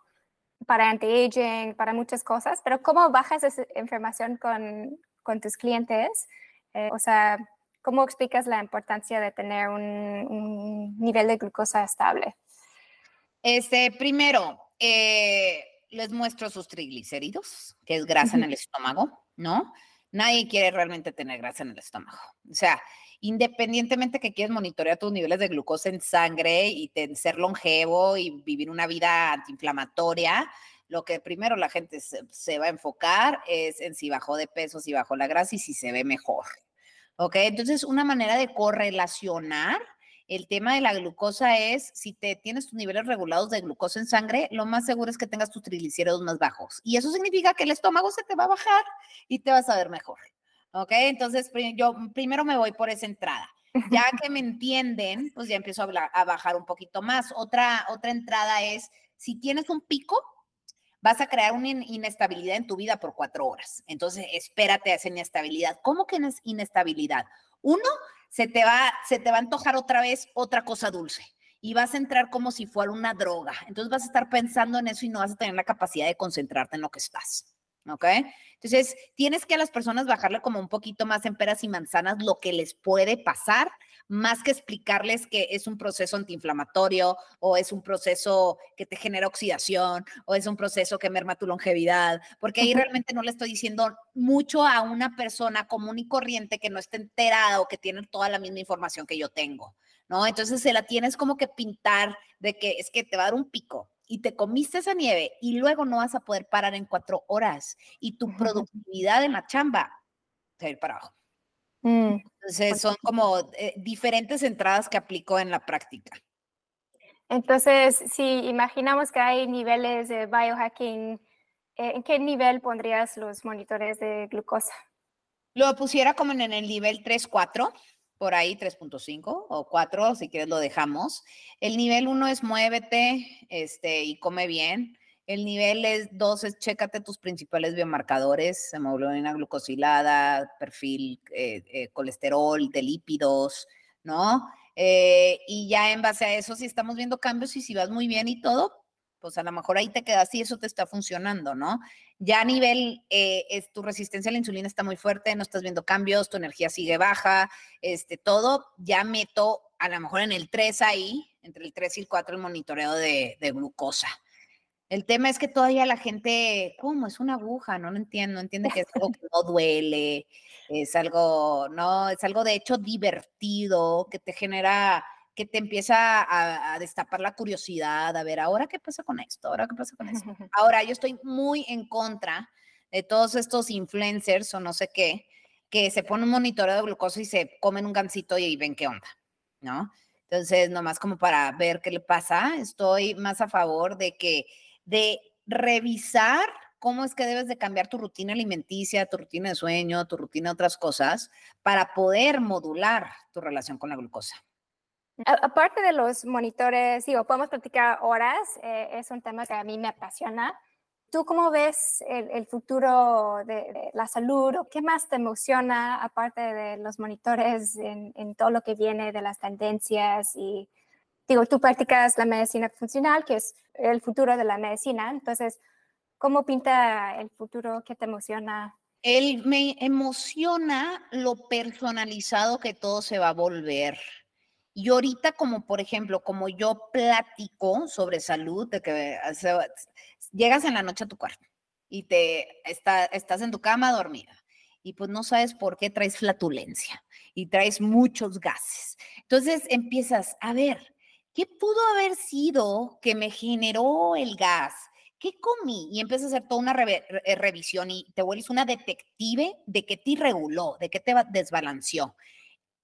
Para anti-aging, para muchas cosas, pero ¿cómo bajas esa información con, con tus clientes? Eh, o sea, ¿cómo explicas la importancia de tener un, un nivel de glucosa estable? Este, primero, eh, les muestro sus triglicéridos, que es grasa en el estómago, ¿no? Nadie quiere realmente tener grasa en el estómago. O sea, independientemente que quieras monitorear tus niveles de glucosa en sangre y ser longevo y vivir una vida antiinflamatoria, lo que primero la gente se, se, va a enfocar es en si bajó de peso, si bajó la grasa y si se ve mejor. ¿Ok? Entonces, una manera de correlacionar el tema de la glucosa es, si te tienes tus niveles regulados de glucosa en sangre, lo más seguro es que tengas tus triglicéridos más bajos. Y eso significa que el estómago se te va a bajar y te vas a ver mejor. ¿Ok? Entonces, yo primero me voy por esa entrada. Ya que me entienden, pues ya empiezo a, a bajar un poquito más. Otra, otra entrada es, si tienes un pico, vas a crear una inestabilidad en tu vida por cuatro horas. Entonces, espérate a esa inestabilidad. ¿Cómo que es inestabilidad? Uno, se te va, se te va a antojar otra vez otra cosa dulce y vas a entrar como si fuera una droga. Entonces vas a estar pensando en eso y no vas a tener la capacidad de concentrarte en lo que estás. ¿Ok? Entonces, tienes que a las personas bajarle como un poquito más en peras y manzanas lo que les puede pasar, más que explicarles que es un proceso antiinflamatorio o es un proceso que te genera oxidación o es un proceso que merma tu longevidad, porque ahí realmente no le estoy diciendo mucho a una persona común y corriente que no esté enterada o que tiene toda la misma información que yo tengo, ¿no? Entonces se la tienes como que pintar de que es que te va a dar un pico, y te comiste esa nieve y luego no vas a poder parar en cuatro horas y tu productividad en la chamba se va a ir para abajo. Mm, Entonces son como eh, diferentes entradas que aplico en la práctica. Entonces, si imaginamos que hay niveles de biohacking, eh, ¿en qué nivel pondrías los monitores de glucosa? Lo pusiera como en el nivel 3, 4 por ahí 3.5 o 4, si quieres lo dejamos. El nivel 1 es muévete este, y come bien. El nivel 2 es chécate tus principales biomarcadores, hemoglobina glucosilada, perfil eh, eh, colesterol, de lípidos, ¿no? Eh, y ya en base a eso, si estamos viendo cambios y si vas muy bien y todo, pues a lo mejor ahí te quedas y eso te está funcionando, ¿no? Ya a nivel, eh, es, tu resistencia a la insulina está muy fuerte, no estás viendo cambios, tu energía sigue baja, este, todo, ya meto a lo mejor en el 3 ahí, entre el 3 y el 4 el monitoreo de, de glucosa. El tema es que todavía la gente, ¿cómo? Es una aguja, no lo entiendo, no entiende que es algo que no duele, es algo, no, es algo de hecho divertido, que te genera que te empieza a, destapar la curiosidad, a ver, ahora qué pasa con esto, ahora qué pasa con esto. Ahora, yo estoy muy en contra de todos estos influencers o no sé qué, que se ponen un monitoreo de glucosa y se comen un gansito y ven qué onda, ¿no? Entonces, nomás como para ver qué le pasa, estoy más a favor de que, de revisar cómo es que debes de cambiar tu rutina alimenticia, tu rutina de sueño, tu rutina de otras cosas, para poder modular tu relación con la glucosa. Aparte de los monitores, digo, podemos platicar horas, eh, es un tema que a mí me apasiona. ¿Tú cómo ves el, futuro de, la salud o qué más te emociona aparte de los monitores en, en, todo lo que viene de las tendencias? Y digo, tú practicas la medicina funcional, que es el futuro de la medicina. Entonces, ¿cómo pinta el futuro? ¿Qué te emociona? Él me emociona lo personalizado que todo se va a volver. Y ahorita, como por ejemplo, como yo platico sobre salud, de que llegas en la noche a tu cuarto y te está, estás en tu cama dormida y pues no sabes por qué traes flatulencia y traes muchos gases. Entonces empiezas a ver, ¿qué pudo haber sido que me generó el gas? ¿Qué comí? Y empiezas a hacer toda una revisión y te vuelves una detective de qué te irreguló, de qué te desbalanceó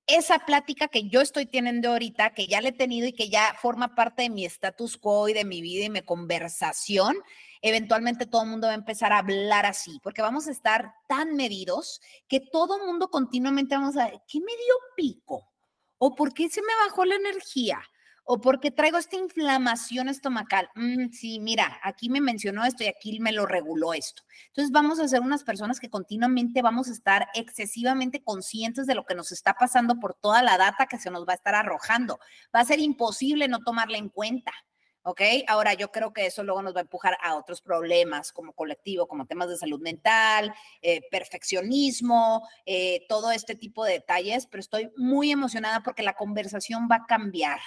esa plática que yo estoy teniendo ahorita, que ya le he tenido y que ya forma parte de mi status quo y de mi vida y mi conversación, eventualmente todo el mundo va a empezar a hablar así, porque vamos a estar tan medidos que todo el mundo continuamente vamos a, ¿qué me dio pico? ¿O por qué se me bajó la energía? O porque traigo esta inflamación estomacal. Mm, sí, mira, aquí me mencionó esto y aquí me lo reguló esto. Entonces vamos a ser unas personas que continuamente vamos a estar excesivamente conscientes de lo que nos está pasando por toda la data que se nos va a estar arrojando. Va a ser imposible no tomarla en cuenta. ¿ok? Ahora yo creo que eso luego nos va a empujar a otros problemas como colectivo, como temas de salud mental, eh, perfeccionismo, eh, todo este tipo de detalles, pero estoy muy emocionada porque la conversación va a cambiar.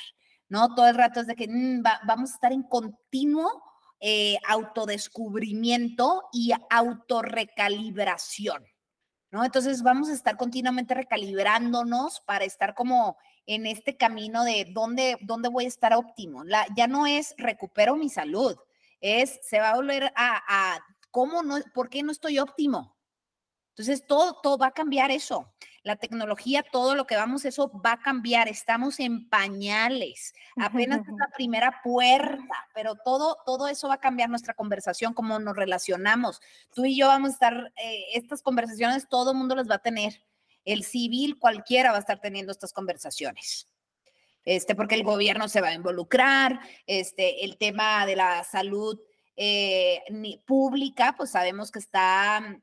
¿No? Todo el rato es de que mm, vamos a estar en continuo eh, autodescubrimiento y autorrecalibración, ¿no? Entonces vamos a estar continuamente recalibrándonos para estar como en este camino de dónde, dónde voy a estar óptimo. Ya no es recupero mi salud, es se va a volver a, a cómo no, por qué no estoy óptimo, entonces, todo, todo va a cambiar eso. La tecnología, todo lo que vamos, eso va a cambiar. Estamos en pañales. Apenas es la primera puerta, pero todo, todo eso va a cambiar nuestra conversación, cómo nos relacionamos. Tú y yo vamos a estar, eh, estas conversaciones, todo el mundo las va a tener. El civil, cualquiera va a estar teniendo estas conversaciones. Este, porque el gobierno se va a involucrar, este, el tema de la salud eh, pública, pues sabemos que está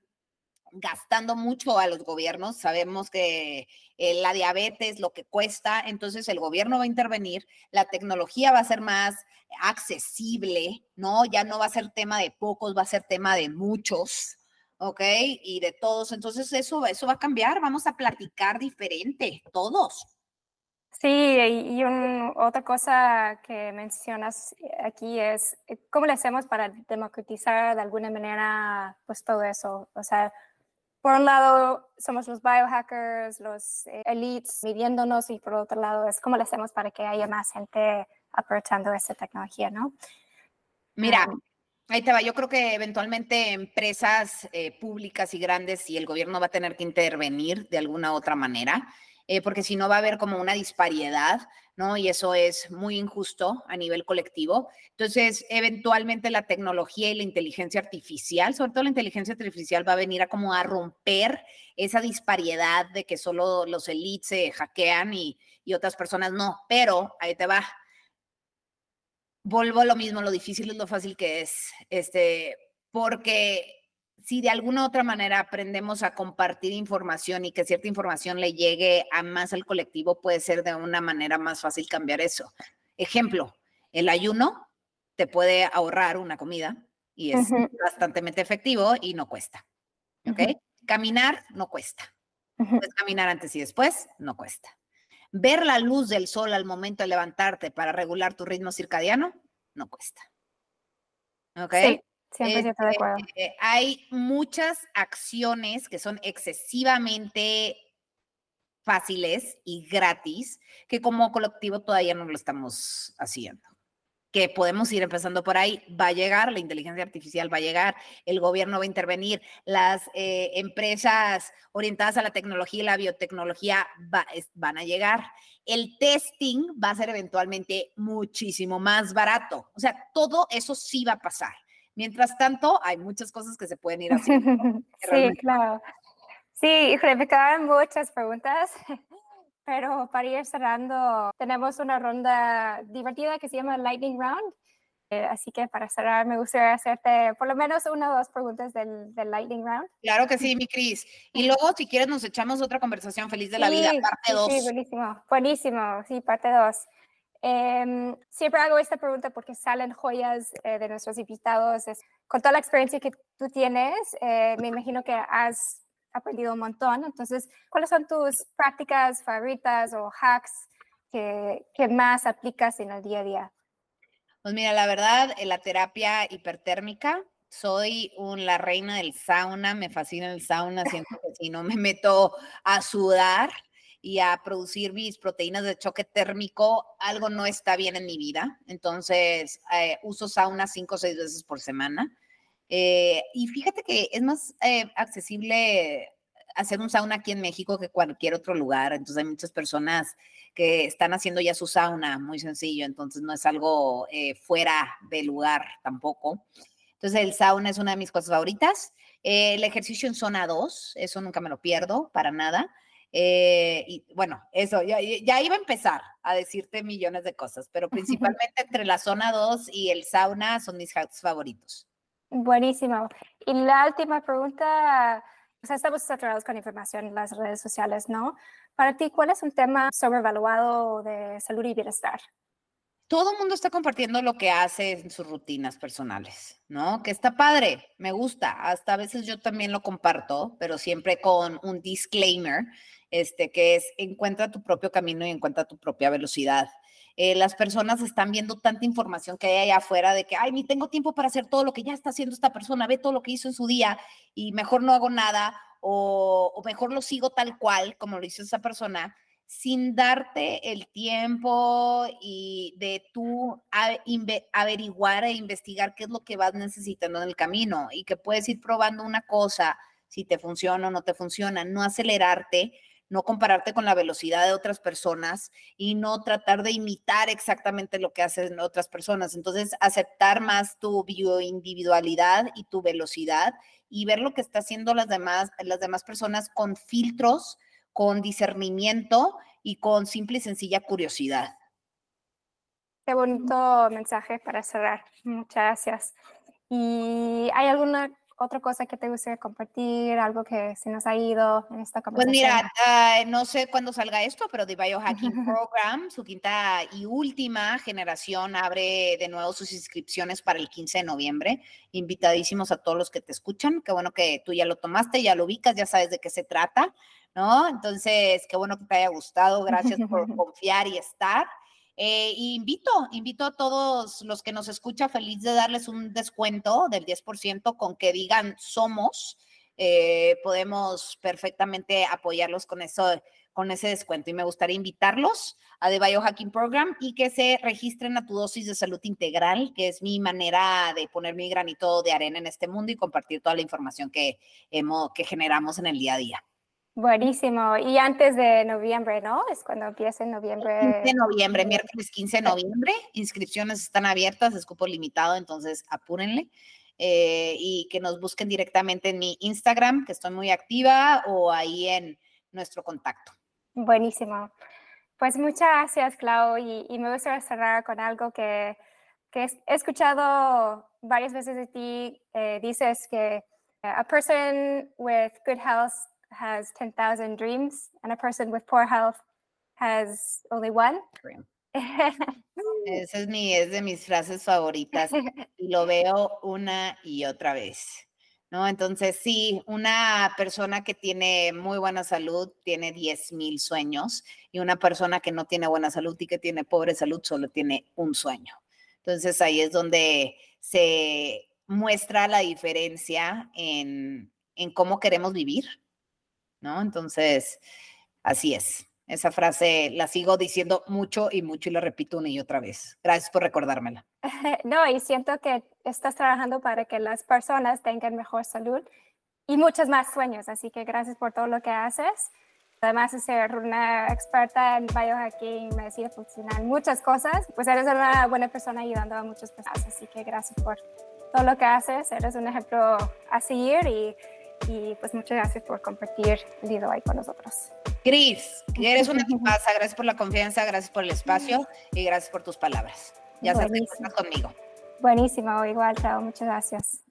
gastando mucho a los gobiernos. Sabemos que eh, la diabetes, lo que cuesta, entonces el gobierno va a intervenir, la tecnología va a ser más accesible, ¿no? Ya no va a ser tema de pocos, va a ser tema de muchos. ¿ok? Y de todos. Entonces eso, eso va a cambiar, vamos a platicar diferente, todos. Sí, y, otra cosa que mencionas aquí es eh, cómo le hacemos para democratizar de alguna manera pues todo eso. O sea, por un lado somos los biohackers, los eh, elites midiéndonos y por otro lado es cómo le hacemos para que haya más gente aprovechando esta tecnología, ¿no? Mira, ahí te va. Yo creo que eventualmente empresas eh, públicas y grandes y el gobierno va a tener que intervenir de alguna otra manera. Eh, porque si no va a haber como una disparidad, ¿no? Y eso es muy injusto a nivel colectivo. Entonces, eventualmente la tecnología y la inteligencia artificial, sobre todo la inteligencia artificial, va a venir a como a romper esa disparidad de que solo los elites se hackean y, y otras personas no. Pero ahí te va. Vuelvo a lo mismo, lo difícil es lo fácil que es, este, porque si de alguna otra manera aprendemos a compartir información y que cierta información le llegue a más al colectivo, puede ser de una manera más fácil cambiar eso. Ejemplo, el ayuno te puede ahorrar una comida y es bastante efectivo y no cuesta. ¿Ok? Caminar no cuesta. Puedes caminar antes y después, no cuesta. Ver la luz del sol al momento de levantarte para regular tu ritmo circadiano, no cuesta. ¿Ok? Siempre de. Este, hay muchas acciones que son excesivamente fáciles y gratis que como colectivo todavía no lo estamos haciendo. Que podemos ir empezando por ahí. Va a llegar, la inteligencia artificial va a llegar, el gobierno va a intervenir, las eh, empresas orientadas a la tecnología y la biotecnología van a llegar. El testing va a ser eventualmente muchísimo más barato. O sea, todo eso sí va a pasar Mientras tanto, hay muchas cosas que se pueden ir haciendo. sí, claro. Sí, me quedaron muchas preguntas, pero para ir cerrando, tenemos una ronda divertida que se llama Lightning Round. Eh, así que para cerrar, me gustaría hacerte por lo menos una o dos preguntas del, del Lightning Round. Claro que sí, mi Cris. Y luego, si quieres, nos echamos otra conversación feliz de la vida, parte 2. Sí, buenísimo. Buenísimo, sí, parte 2. Em, siempre hago esta pregunta porque salen joyas eh, de nuestros invitados. Es, con toda la experiencia que tú tienes, eh, me imagino que has aprendido un montón. Entonces, ¿cuáles son tus prácticas favoritas o hacks que, que más aplicas en el día a día? Pues mira, la verdad, en la terapia hipertérmica, soy un, la reina del sauna, me fascina el sauna, siento que si no me meto a sudar, y a producir mis proteínas de choque térmico, algo no está bien en mi vida. Entonces, eh, uso sauna cinco o seis veces por semana. Eh, y fíjate que es más eh, accesible hacer un sauna aquí en México que cualquier otro lugar. Entonces, hay muchas personas que están haciendo ya su sauna, muy sencillo. Entonces, no es algo fuera de lugar tampoco. Entonces, el sauna es una de mis cosas favoritas. el ejercicio en zona 2, eso nunca me lo pierdo para nada. Eh, y bueno, eso, ya, ya, iba a empezar a decirte millones de cosas, pero principalmente entre la zona 2 y el sauna son mis favoritos. Buenísimo. Y la última pregunta, o sea, estamos saturados con información en las redes sociales, ¿no? Para ti, ¿cuál es un tema sobrevaluado de salud y bienestar? todo el mundo está compartiendo lo que hace en sus rutinas personales, ¿no? Que está padre, me gusta. Hasta a veces yo también lo comparto, pero siempre con un disclaimer, este, que es encuentra tu propio camino y encuentra tu propia velocidad. Eh, las personas están viendo tanta información que hay allá afuera de que, ay, ni tengo tiempo para hacer todo lo que ya está haciendo esta persona, ve todo lo que hizo en su día y mejor no hago nada o, o mejor lo sigo tal cual como lo hizo esa persona sin darte el tiempo y de tú averiguar e investigar qué es lo que vas necesitando en el camino y que puedes ir probando una cosa, si te funciona o no te funciona, no acelerarte, no compararte con la velocidad de otras personas y no tratar de imitar exactamente lo que hacen otras personas. Entonces, aceptar más tu bioindividualidad y tu velocidad y ver lo que está haciendo las demás, las demás personas con filtros con discernimiento y con simple y sencilla curiosidad. Qué bonito mensaje para cerrar. Muchas gracias. ¿Y hay alguna otra cosa que te gustaría compartir? Algo que se nos ha ido en esta conversación. Pues mira, ah, no sé cuándo salga esto, pero The Biohacking Program, su quinta y última generación, abre de nuevo sus inscripciones para el 15 de noviembre. Invitadísimos a todos los que te escuchan. Qué bueno que tú ya lo tomaste, ya lo ubicas, ya sabes de qué se trata. ¿no? Entonces, qué bueno que te haya gustado, gracias por confiar y estar. Eh, invito, invito a todos los que nos escuchan, feliz de darles un descuento del 10% con que digan somos. Eh, podemos perfectamente apoyarlos con eso, con ese descuento. Y me gustaría invitarlos a The Biohacking Program y que se registren a tu dosis de salud integral, que es mi manera de poner mi granito de arena en este mundo y compartir toda la información que, generamos en el día a día. Buenísimo. Y antes de noviembre, ¿no? Es cuando empieza en noviembre. 15 de noviembre, miércoles 15 de noviembre. Inscripciones están abiertas, es cupo limitado, entonces apúrenle. Eh, y que nos busquen directamente en mi Instagram, que estoy muy activa, o ahí en nuestro contacto. Buenísimo. Pues muchas gracias, Clau. Y, me gustaría cerrar con algo que, que, he escuchado varias veces de ti. Eh, dices que a person with good health has 10,000 dreams and a person with poor health has only one. Esa es, mi, es de mis frases favoritas y lo veo una y otra vez. ¿No? Entonces, sí, una persona que tiene muy buena salud tiene 10 mil sueños y una persona que no tiene buena salud y que tiene pobre salud solo tiene un sueño. Entonces, ahí es donde se muestra la diferencia en, en cómo queremos vivir, ¿no? Entonces, así es. Esa frase la sigo diciendo mucho y mucho y la repito una y otra vez. Gracias por recordármela. No, y siento que estás trabajando para que las personas tengan mejor salud y muchos más sueños, así que gracias por todo lo que haces. Además de ser una experta en biohacking, medicina funcional, muchas cosas, pues eres una buena persona ayudando a muchas personas, así que gracias por todo lo que haces, eres un ejemplo a seguir y y pues muchas gracias por compartir de hoy con nosotros. Cris, eres una tipaza, gracias por la confianza, gracias por el espacio y gracias por tus palabras. Ya sabes que estás conmigo. Buenísimo, igual, chao, muchas gracias.